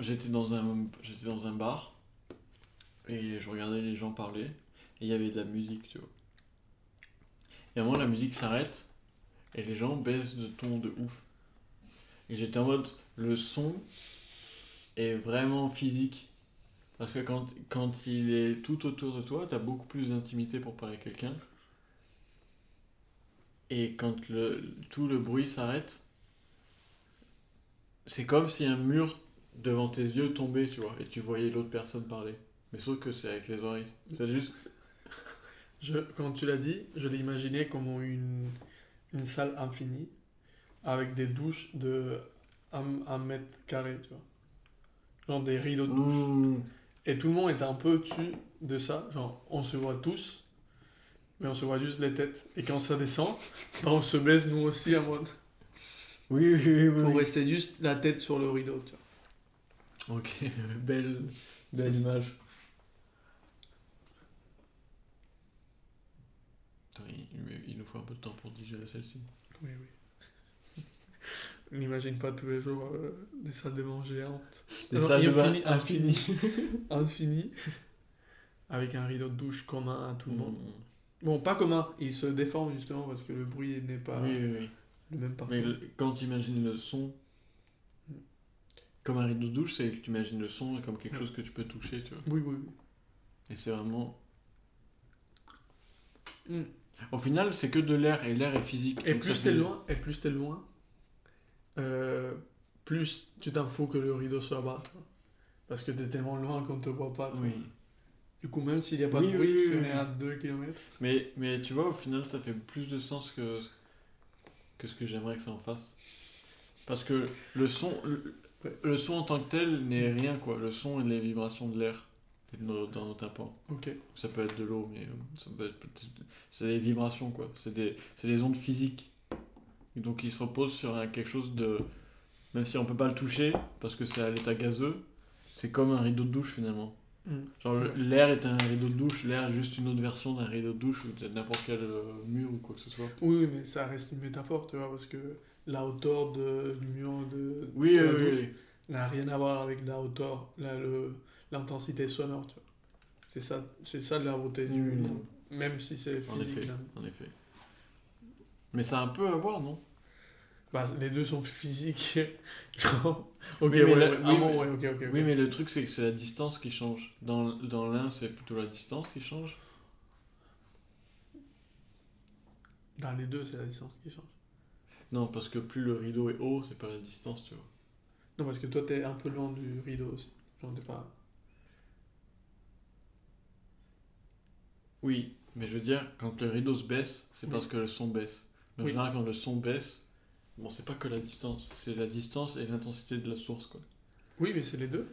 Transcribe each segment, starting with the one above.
j'étais dans un j'étais dans un bar et je regardais les gens parler et il y avait de la musique, tu vois. Et à un moment la musique s'arrête et les gens baissent de ton de ouf. Et j'étais en mode le son est vraiment physique. Parce que quand, quand il est tout autour de toi, t'as beaucoup plus d'intimité pour parler à quelqu'un. Et quand le, tout le bruit s'arrête, c'est comme si un mur devant tes yeux tombait, tu vois, et tu voyais l'autre personne parler. Mais sauf que c'est avec les oreilles. C'est juste. Je, quand tu l'as dit, je l'ai imaginé comme une, une salle infinie avec des douches de 1 mètre carré, tu vois. Genre des rideaux de douche. Mmh. Et tout le monde était un peu au-dessus de ça. Genre, on se voit tous, mais on se voit juste les têtes. Et quand ça descend, bah, on se baisse nous aussi à mode. Oui, oui, oui. oui, Pour oui. rester juste la tête sur le rideau, tu vois. Ok, belle, belle ça. image. Il, il- il nous faut un peu de temps pour digérer celle-ci. Oui, oui. On n'imagine pas tous les jours euh, des salles de bain géantes. Les Non, salles de bain infini- infinies. Infinies. Avec un rideau de douche commun à tout le monde. Mmh. Bon, pas commun. Ils se déforment justement parce que le bruit n'est pas Oui, oui, oui. le même partout. Mais le- quand tu imagines le son comme un rideau de douche, c'est que tu imagines le son comme quelque chose que tu peux toucher, tu vois. Oui, oui, oui. Et c'est vraiment. Mm. Au final, c'est que de l'air et l'air est physique. Et plus t'es loin, et plus t'es loin, euh, plus tu t'en fous que le rideau soit bas. Parce que t'es tellement loin qu'on te voit pas. Oui. Du coup, même s'il n'y a pas Oui, de bruit, oui, si on est à 2 km. Mais, mais tu vois, au final, ça fait plus de sens que, que ce que j'aimerais que ça en fasse. Parce que le son, le, le son en tant que tel n'est rien, quoi. Le son et les vibrations de l'air dans, dans nos tympans. Ok. Ça peut être de l'eau, mais euh, ça peut être c'est des vibrations, quoi. C'est des, des ondes physiques. Et donc, ils se reposent sur un- quelque chose de. Même si on peut pas le toucher, parce que c'est à l'état gazeux, c'est comme un rideau de douche finalement. Mm. Genre l'air est un rideau de douche, l'air est juste une autre version d'un rideau de douche ou de n'importe quel euh, mur ou quoi que ce soit. Oui, mais ça reste une métaphore, tu vois, parce que la hauteur de, du mur de, Oui, de la oui, douche oui. n'a rien à voir avec la hauteur, l'intensité sonore, tu vois. C'est ça, c'est ça de la beauté du livre. Même si c'est En physique. effet, là. en effet. Mais ça a un peu à voir, non? Bah, les deux sont physiques. Ok, Oui, mais ouais, la- ouais, oui, ah bon, mais- ouais, ok, ok. ok. Oui, mais le truc, c'est que c'est la distance qui change. Dans, dans l'un, c'est plutôt la distance qui change? Dans les deux, c'est la distance qui change. Non, parce que plus le rideau est haut, c'est pas la distance, tu vois. Non, parce que toi, t'es un peu loin du rideau aussi. Genre, t'es pas. Oui, mais je veux dire, quand le rideau se baisse, c'est Oui. parce que le son baisse. Mais en Oui. général, quand le son baisse, bon, c'est pas que la distance, c'est la distance et l'intensité de la source, quoi. Oui, mais c'est les deux.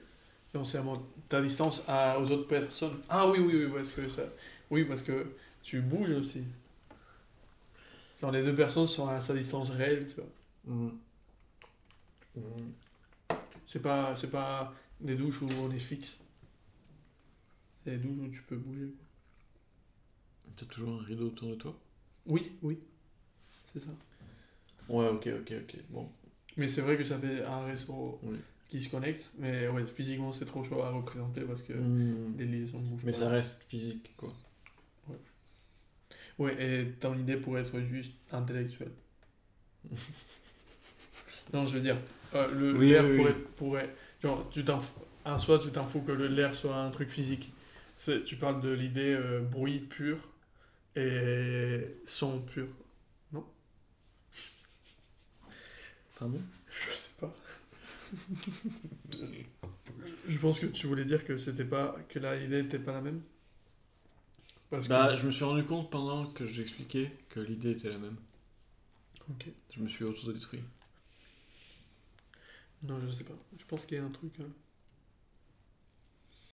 Non, c'est vraiment ta distance à, aux autres personnes. Ah oui, oui, oui, parce que ça. Oui, parce que tu bouges aussi. Genre, les deux personnes sont à sa distance réelle, tu vois. C'est pas, c'est pas des douches où on est fixe. C'est des douches où tu peux bouger. T'as toujours un rideau autour de toi? Oui, oui. C'est ça. Ouais, ok, ok, ok. Bon. Mais c'est vrai que ça fait un réseau Oui. qui se connecte. Mais ouais, physiquement, c'est trop chaud à représenter parce que Mm. les liaisons bougent Mais pas. ça reste physique, quoi. Ouais, et ton idée pourrait être juste intellectuelle. non, je veux dire, euh, le Oui, l'air oui, oui. pourrait, pourrait- Genre, tu t'en fous- en soi, tu t'en fous que le- l'air soit un truc physique. C'est- Tu parles de l'idée euh, bruit pur et son pur. Non? Pardon? Je sais pas. je pense que tu voulais dire que c'était pas que la idée n'était pas la même? Parce Bah, que. je me suis rendu compte pendant que j'expliquais que l'idée était la même. Ok. Je me suis autodétruit. Non, je sais pas. Je pense qu'il y a un truc. hein.